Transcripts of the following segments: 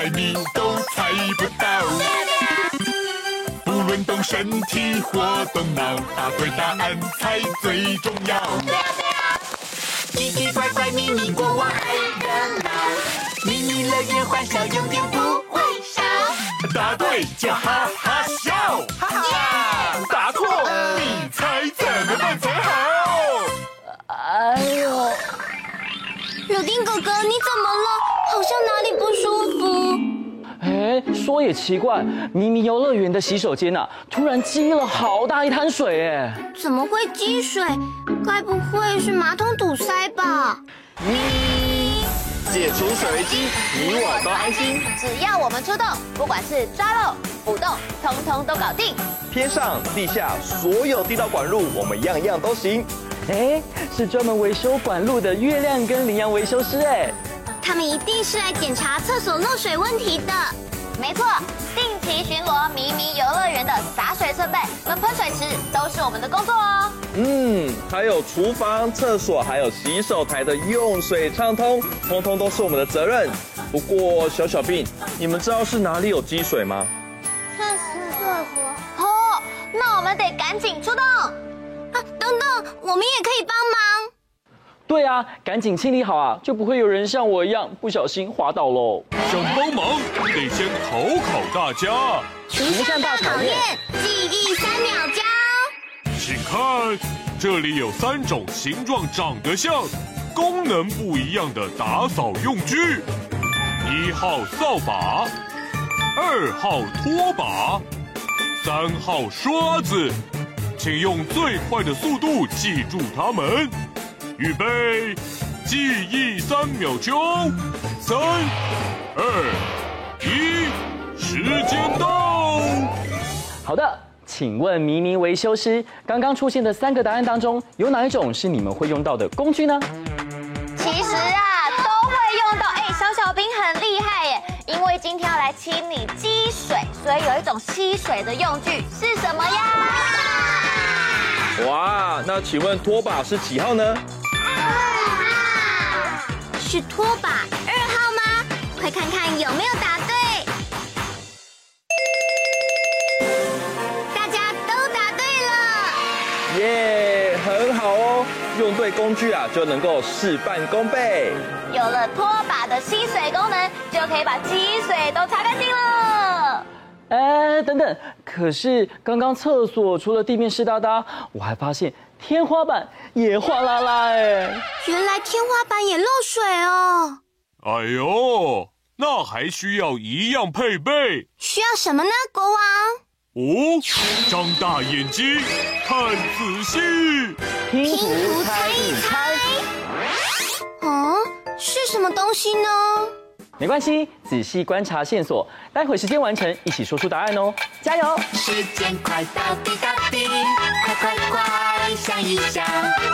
猜谜都猜不到。不论动身体或动脑，答对答案才最重要。奇奇怪怪咪咪国王爱热闹，咪咪乐园欢笑永远不会少。答对就哈哈笑，哈哈！答错，你猜怎么办才好？哎呦，柳丁哥哥，你怎么了？好像哪里不舒服。哎，说也奇怪，咪咪游乐园的洗手间呐、啊，突然积了好大一滩水，哎，怎么会积水？该不会是马桶堵塞吧？咪，解除水危机，你我都安心。只要我们出动，不管是抓漏、补洞，通通都搞定。天上地下所有地道管路，我们样样都行。哎，是专门维修管路的月亮跟羚羊维修师，哎，他们一定是来检查厕所漏水问题的。没错，定期巡逻迷你游乐园的洒水设备跟喷水池都是我们的工作哦。嗯，还有厨房、厕所，还有洗手台的用水畅通，通通都是我们的责任。不过小小病，你们知道是哪里有积水吗？厕所。哦，那我们得赶紧出动。啊，等等，我们也可以帮忙。对啊，赶紧清理好啊，就不会有人像我一样不小心滑倒喽。想帮忙得先考考大家。停下大考验，记忆三秒教。请看，这里有三种形状长得像、功能不一样的打扫用具：一号扫把，二号拖把，三号刷子。请用最快的速度记住它们。预备，记忆三秒钟，三、二、一，时间到。好的，请问迷你维修师，刚刚出现的三个答案当中，有哪一种是你们会用到的工具呢？其实啊，都会用到。哎，小小兵很厉害耶，因为今天要来清理积水，所以有一种吸水的用具是什么呀？哇，那请问拖把是几号呢？是拖把二号吗？快看看有没有答对！大家都答对了，耶，很好哦！用对工具啊，就能够事半功倍。有了拖把的吸水功能，就可以把积水都擦干净了。哎，等等，可是刚刚厕所除了地面湿哒哒，我还发现天花板也哗啦啦哎！原来天花板也漏水哦！哎呦，那还需要一样配备？需要什么呢，国王？哦，张大眼睛，看仔细，拼图猜一猜。哦，是什么东西呢？没关系，仔细观察线索，待会时间完成，一起说出答案哦！加油！时间快到滴答滴，想一想，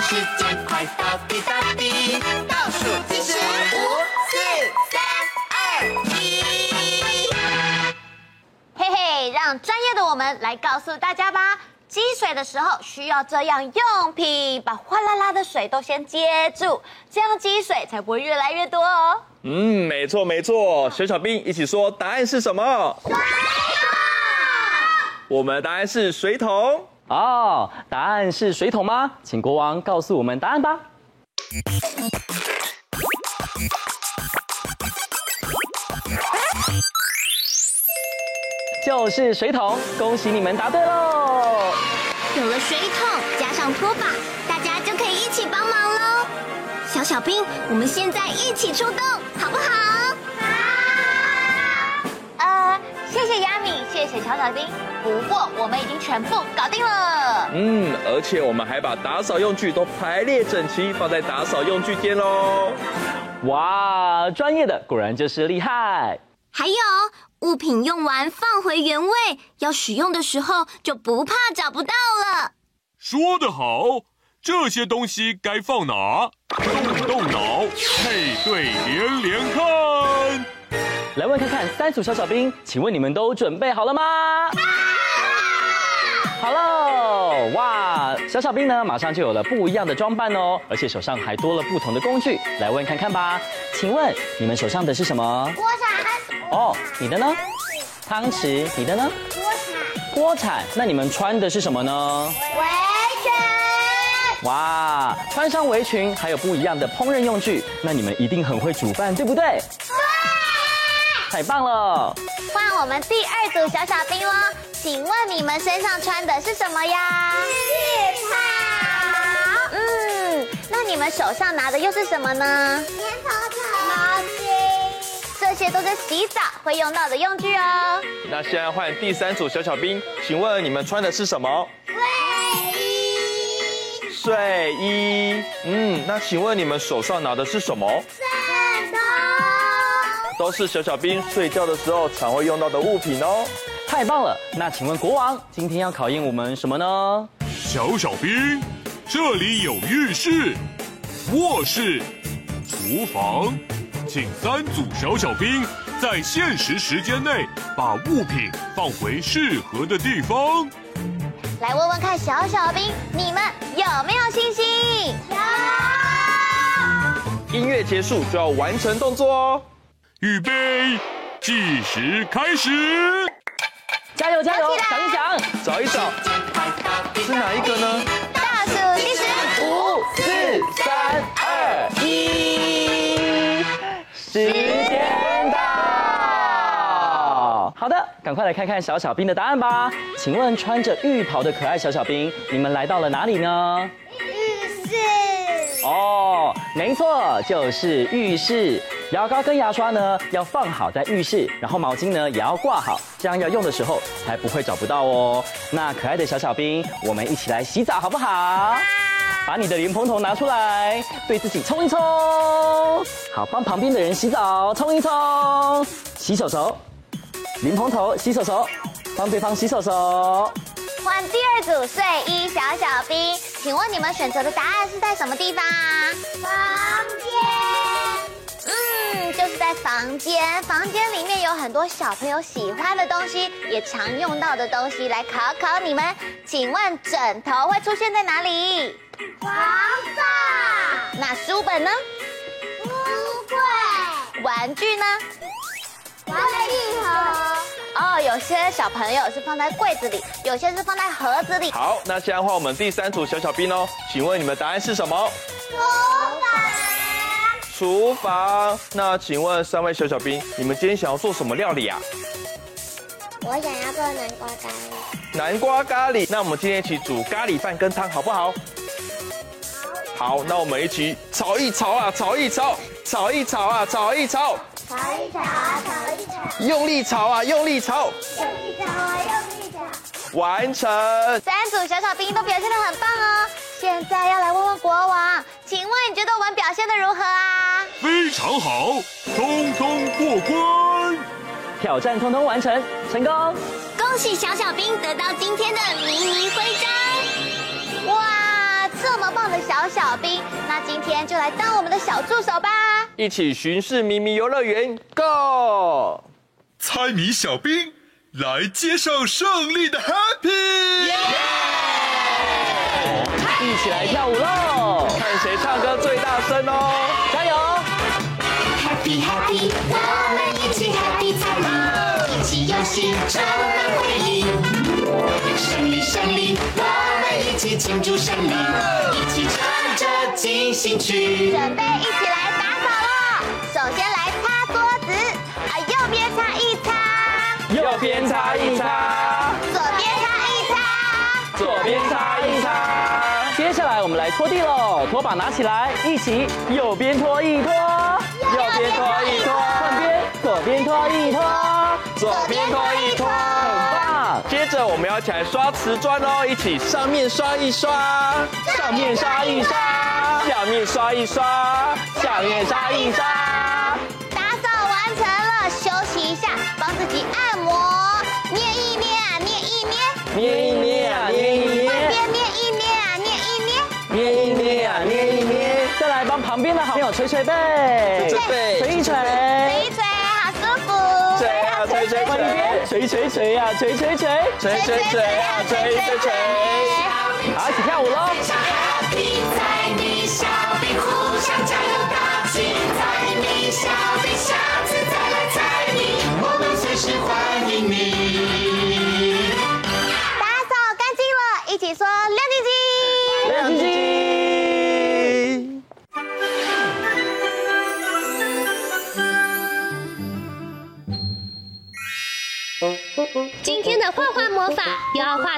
时间快到滴答滴，倒数计时五、四、三、二、一。嘿嘿，让专业的我们来告诉大家吧。积水的时候需要这样用品，把哗啦啦的水都先接住，这样积水才不会越来越多哦。嗯，没错没错，小小兵一起说答案是什么？水桶。我们的答案是水桶。哦，答案是水桶吗？请国王告诉我们答案吧。就是水桶，恭喜你们答对喽！有了水桶加上拖把，大家就可以一起帮忙喽。小小兵，我们现在一起出动，好不好？谢谢乔小兵。不过我们已经全部搞定了。嗯，而且我们还把打扫用具都排列整齐，放在打扫用具间喽。哇，专业的果然就是厉害。还有物品用完放回原位，要使用的时候就不怕找不到了。说得好，这些东西该放哪？动动脑，配对连连看。来问看看三组小小兵，请问你们都准备好了吗？好喽！哇，小小兵呢，马上就有了不一样的装扮哦，而且手上还多了不同的工具。来问看看吧，请问你们手上的是什么？锅铲。哦，你的呢？汤匙，你的呢？锅铲。锅铲，那你们穿的是什么呢？围裙。哇，穿上围裙，还有不一样的烹饪用具，那你们一定很会煮饭，对不对？对。太棒了！换我们第二组小小兵喽，请问你们身上穿的是什么呀？浴袍。嗯，那你们手上拿的又是什么呢？棉头草。毛巾。这些都是洗澡会用到的用具哦。那现在换第三组小小兵，请问你们穿的是什么？睡衣。睡衣。嗯，那请问你们手上拿的是什么？都是小小兵睡觉的时候常会用到的物品哦。太棒了！那请问国王今天要考验我们什么呢？小小兵，这里有浴室、卧室、厨房。请三组小小兵在限时时间内把物品放回适合的地方。来问问看，小小兵，你们有没有信心？有。音乐结束就要完成动作哦。预备，计时开始。加油加油！想一想，找一找，是哪一个呢？倒数计时，五、四、三、二、一。时间到，好的，赶快来看看小小兵的答案吧。请问穿着浴袍的可爱小小兵，你们来到了哪里呢？浴室。哦，没错，就是浴室。牙膏跟牙刷呢要放好在浴室，然后毛巾呢也要挂好，这样要用的时候才不会找不到哦。那可爱的小小兵，我们一起来洗澡好不好？把你的莲蓬头拿出来，对自己冲一冲。好，帮旁边的人洗澡，冲一冲。洗手手，莲蓬头，洗手手，帮对方洗手手。换第二组睡衣小小兵，请问你们选择的答案是在什么地方啊？在房间。房间里面有很多小朋友喜欢的东西，也常用到的东西。来考考你们，请问枕头会出现在哪里？床上。那书本呢？书柜。玩具呢？玩具盒。哦，有些小朋友是放在柜子里，有些是放在盒子里。好，那现在换我们第三组小小兵哦，请问你们答案是什么？厨房。厨房。那请问三位小小兵，你们今天想要做什么料理啊？我想要做南瓜咖喱。南瓜咖喱。那我们今天一起煮咖喱饭跟汤好不好？好，那我们一起炒一炒啊，炒一炒，炒一炒啊，炒一炒，炒一炒啊，炒一炒，用力炒啊，用力炒，用力炒啊，用力炒，完成。三组小小兵都表现得很棒哦，现在要来问问国王，请问你觉得我们表现的如何啊？非常好，通通过关，挑战通通完成，成功。恭喜小小兵得到今天的迷你徽章。哇！这么棒的小小兵，那今天就来当我们的小助手吧！一起巡视迷你游乐园，Go！猜谜小兵来接受胜利的 Happy，一起来跳舞喽！看谁唱歌最大声哦！加油！Happy Happy，我们一起 Happy 猜谜，一起游戏充满回忆，胜利胜利！我们一起庆祝胜利，一起唱着进行曲，准备一起来打扫了。首先来擦桌子，啊，右边擦一擦，右边擦一擦，我们来拖地喽，拖把拿起来，一起右边拖一拖，右边拖一拖，换边，左边拖一拖，左边拖一拖，很棒。接着，我们要一起来刷瓷砖哦，一起上面刷一刷，上面刷一刷，下面刷一刷，下面刷一刷。打扫完成了，休息一下，帮自己按摩，捏一捏啊，捏一捏，捏一捏啊，捏一旁边的好。朋友捶捶背，捶背。捶一捶，捶一捶，好舒服。捶啊捶捶换一边，捶捶捶呀，捶捶捶，捶捶捶啊，捶捶捶。好，一起跳舞喽。Happy 在你小兵，互相加油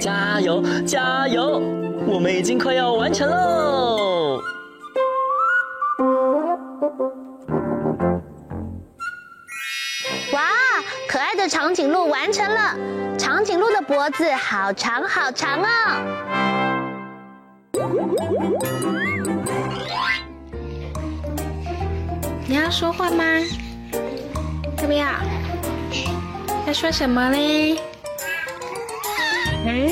加油，加油！我们已经快要完成喽。哇，可爱的长颈鹿完成了！长颈鹿的脖子好长好长哦。你要说话吗？怎么样？要说什么嘞？哎，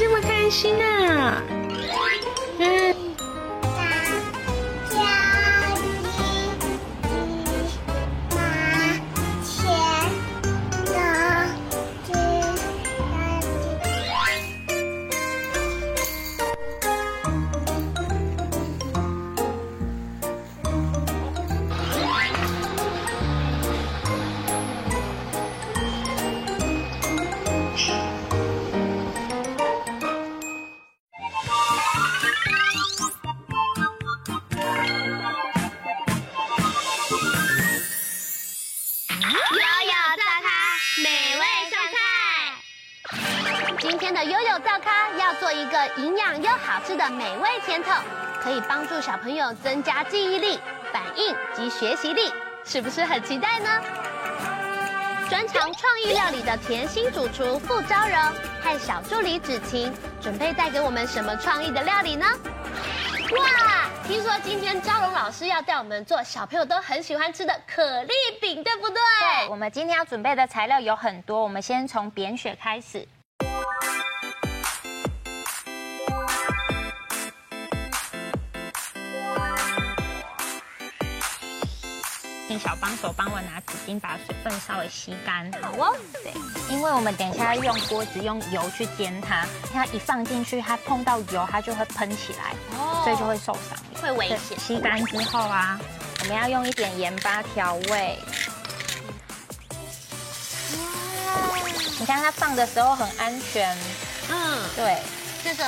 这么开心啊！助小朋友增加记忆力、反应及学习力，是不是很期待呢？专长创意料理的甜心主厨傅昭柔和小助理芷晴，准备带给我们什么创意的料理呢？哇！听说今天昭荣老师要带我们做小朋友都很喜欢吃的可丽饼，对不对？对，我们今天要准备的材料有很多，我们先从扁雪开始。请小帮手帮我拿纸巾，把水分稍微吸干。好哦，对，因为我们等一下要用锅子用油去煎它，它一放进去，它碰到油，它就会喷起来，哦所以就会受伤，会危险。吸干之后啊，我们要用一点盐巴调味。你看它放的时候很安全，嗯，对。这个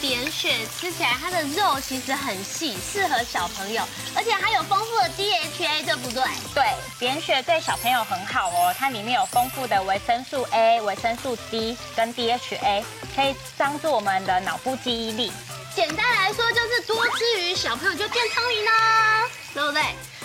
扁雪吃起来它的肉其实很细，适合小朋友，而且它有丰富的 DHA，对不对？对，扁雪对小朋友很好哦，它里面有丰富的维生素 A、维生素 D 跟 DHA，可以帮助我们的脑部记忆力。简单来说就是多吃鱼，小朋友就变聪明啦，对不对？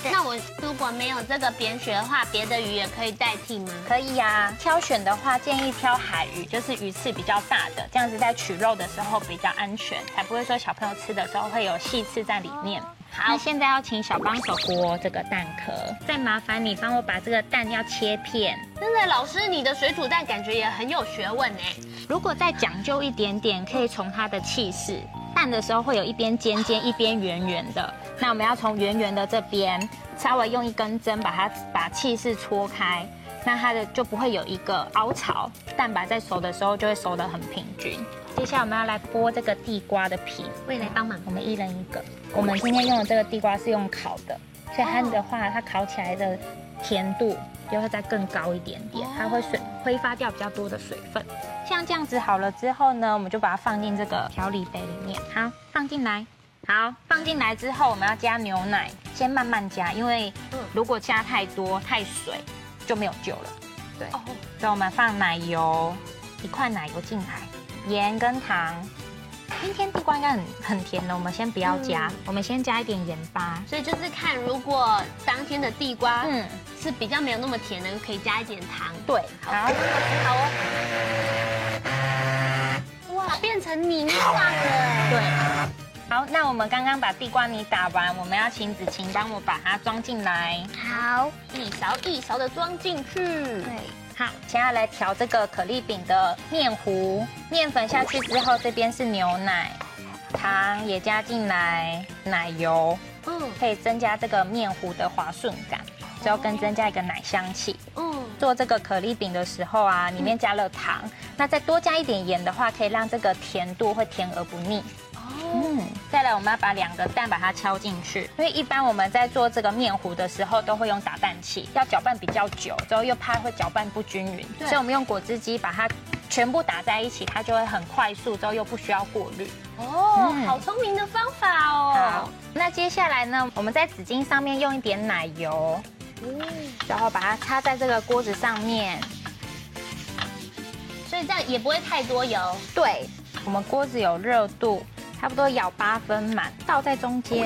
那我如果没有这个扁鳕的话，别的鱼也可以代替吗？可以呀、啊，挑选的话建议挑海鱼，就是鱼刺比较大的，这样子在取肉的时候比较安全，才不会说小朋友吃的时候会有细刺在里面。好，那现在要请小帮手剥这个蛋壳，再麻烦你帮我把这个蛋要切片。真的，老师，你的水煮蛋感觉也很有学问哎。如果再讲究一点点，可以从它的气势，蛋的时候会有一边尖尖，一边圆圆的。那我们要从圆圆的这边，稍微用一根针把它把气势戳开，那它的就不会有一个凹槽，蛋白在熟的时候就会熟得很平均。接下来我们要来剥这个地瓜的皮，我也来帮忙。我们一人一个。我们今天用的这个地瓜是用烤的，所以它的话，它烤起来的甜度就会再更高一点点，它会水挥发掉比较多的水分。像这样子好了之后呢，我们就把它放进这个调理杯里面。好，放进来。好，放进来之后我们要加牛奶，先慢慢加，因为如果加太多太水就没有救了。对，所以我们放奶油，一块奶油进来。盐跟糖，今天地瓜应该很很甜的，我们先不要加，嗯、我们先加一点盐巴。所以就是看，如果当天的地瓜嗯是比较没有那么甜的，可以加一点糖。对，好，好，好哦。哇，变成泥状了。对，好，那我们刚刚把地瓜泥打完，我们要请子晴帮我把它装进来。好，一勺一勺的装进去。对。好，现在来调这个可丽饼的面糊，面粉下去之后，这边是牛奶，糖也加进来，奶油，嗯，可以增加这个面糊的滑顺感，之后更增加一个奶香气。嗯，做这个可丽饼的时候啊，里面加了糖，那再多加一点盐的话，可以让这个甜度会甜而不腻。嗯，再来我们要把两个蛋把它敲进去，因为一般我们在做这个面糊的时候都会用打蛋器，要搅拌比较久，之后又怕会搅拌不均匀，所以我们用果汁机把它全部打在一起，它就会很快速，之后又不需要过滤。哦，好聪明的方法哦。好，那接下来呢，我们在纸巾上面用一点奶油，嗯，然后把它插在这个锅子上面，所以这样也不会太多油。对，我们锅子有热度。差不多舀八分满，倒在中间，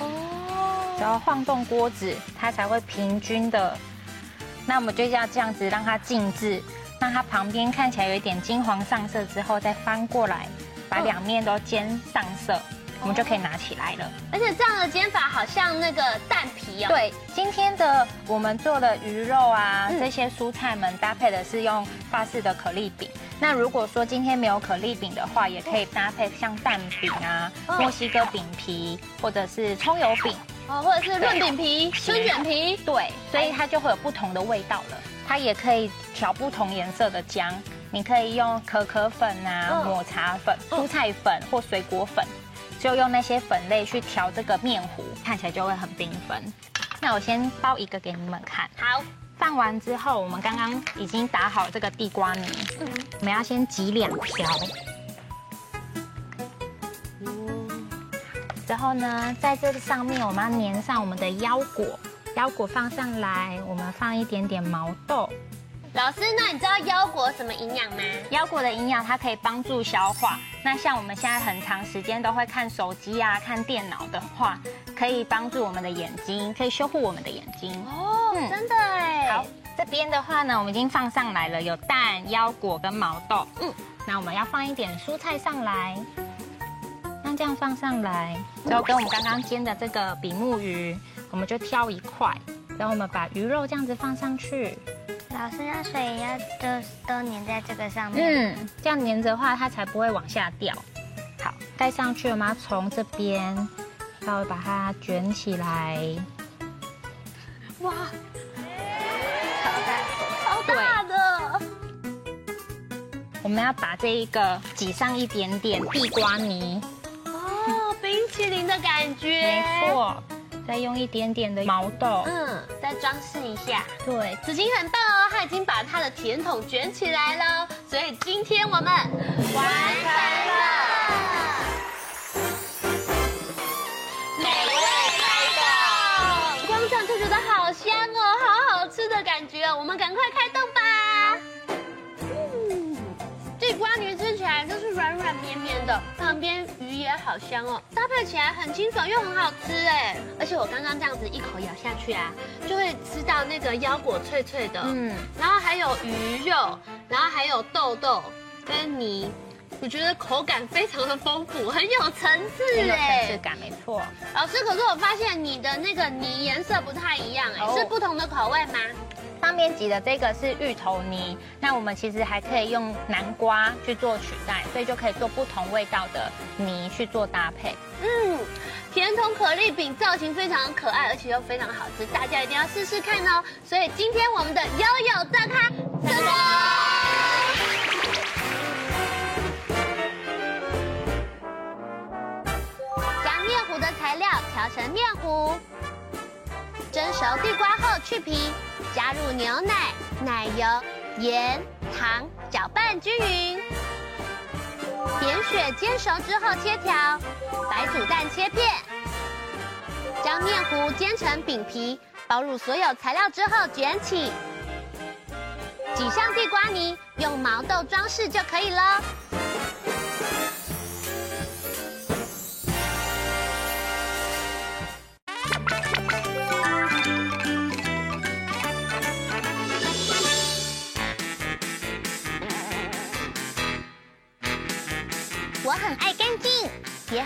哦，然后晃动锅子，它才会平均的。那我们就要这样子让它静置，让它旁边看起来有一点金黄上色之后，再翻过来，把两面都煎上色。我们就可以拿起来了，而且这样的煎法好像那个蛋皮哦。对，今天的我们做的鱼肉啊，这些蔬菜们搭配的是用法式的可丽饼。那如果说今天没有可丽饼的话，也可以搭配像蛋饼啊、墨西哥饼皮，或者是葱油饼哦，或者是润饼皮、春卷皮。对，所以它就会有不同的味道了。它也可以调不同颜色的浆，你可以用可可粉啊、抹茶粉、蔬菜粉或水果粉。就用那些粉类去调这个面糊，看起来就会很缤纷。那我先包一个给你们看。好，放完之后，我们刚刚已经打好这个地瓜泥，嗯，我们要先挤两条。嗯，之后呢，在这个上面我们要粘上我们的腰果，腰果放上来，我们放一点点毛豆。老师，那你知道腰果什么营养吗？腰果的营养，它可以帮助消化。那像我们现在很长时间都会看手机啊、看电脑的话，可以帮助我们的眼睛，可以修护我们的眼睛。哦，嗯、真的哎。好，这边的话呢，我们已经放上来了，有蛋、腰果跟毛豆。嗯，那我们要放一点蔬菜上来，那这样放上来，之后跟我们刚刚煎的这个比目鱼，我们就挑一块，然后我们把鱼肉这样子放上去。老师，那水要都都粘在这个上面。嗯，这样粘着的话，它才不会往下掉。好，盖上去，我们要从这边稍微把它卷起来。哇，超大，超大的！我们要把这一个挤上一点点地瓜泥。哦，冰淇淋的感觉。没错。再用一点点的毛豆，嗯，再装饰一下。对，紫金很棒已经把他的甜筒卷起来了，所以今天我们旁边鱼也好香哦，搭配起来很清爽又很好吃哎。而且我刚刚这样子一口咬下去啊，就会吃到那个腰果脆脆的，嗯，然后还有鱼肉，然后还有豆豆跟泥。我觉得口感非常的丰富，很有层次哎，有层次感没错。老师，可是我发现你的那个泥颜色不太一样哎，是不同的口味吗？上面挤的这个是芋头泥，那我们其实还可以用南瓜去做取代，所以就可以做不同味道的泥去做搭配。嗯，甜筒可丽饼造型非常可爱，而且又非常好吃，大家一定要试试看哦。所以今天我们的悠悠大咖成功。材料调成面糊，蒸熟地瓜后去皮，加入牛奶、奶油、盐、糖，搅拌均匀。点雪煎熟之后切条，白煮蛋切片，将面糊煎成饼皮，包入所有材料之后卷起，挤上地瓜泥，用毛豆装饰就可以了。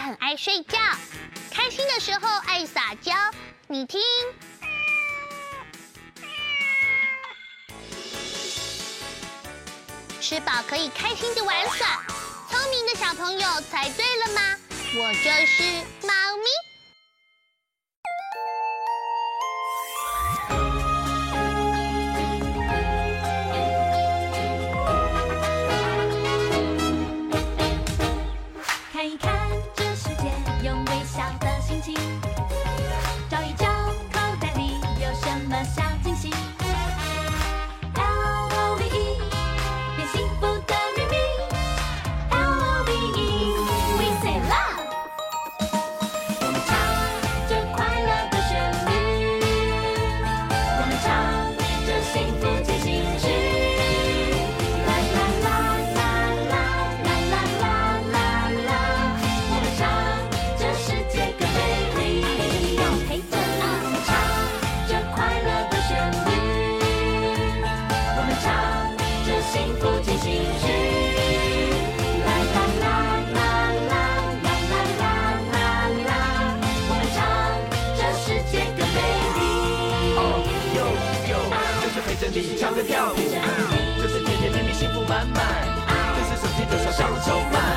很爱睡觉。开心的时候爱撒娇，你听。吃饱可以开心的玩耍，聪明的小朋友猜对了吗？我就是猫咪。尽情唱歌跳舞，就是甜甜蜜蜜幸福满满，就是手牵着手上了筹码。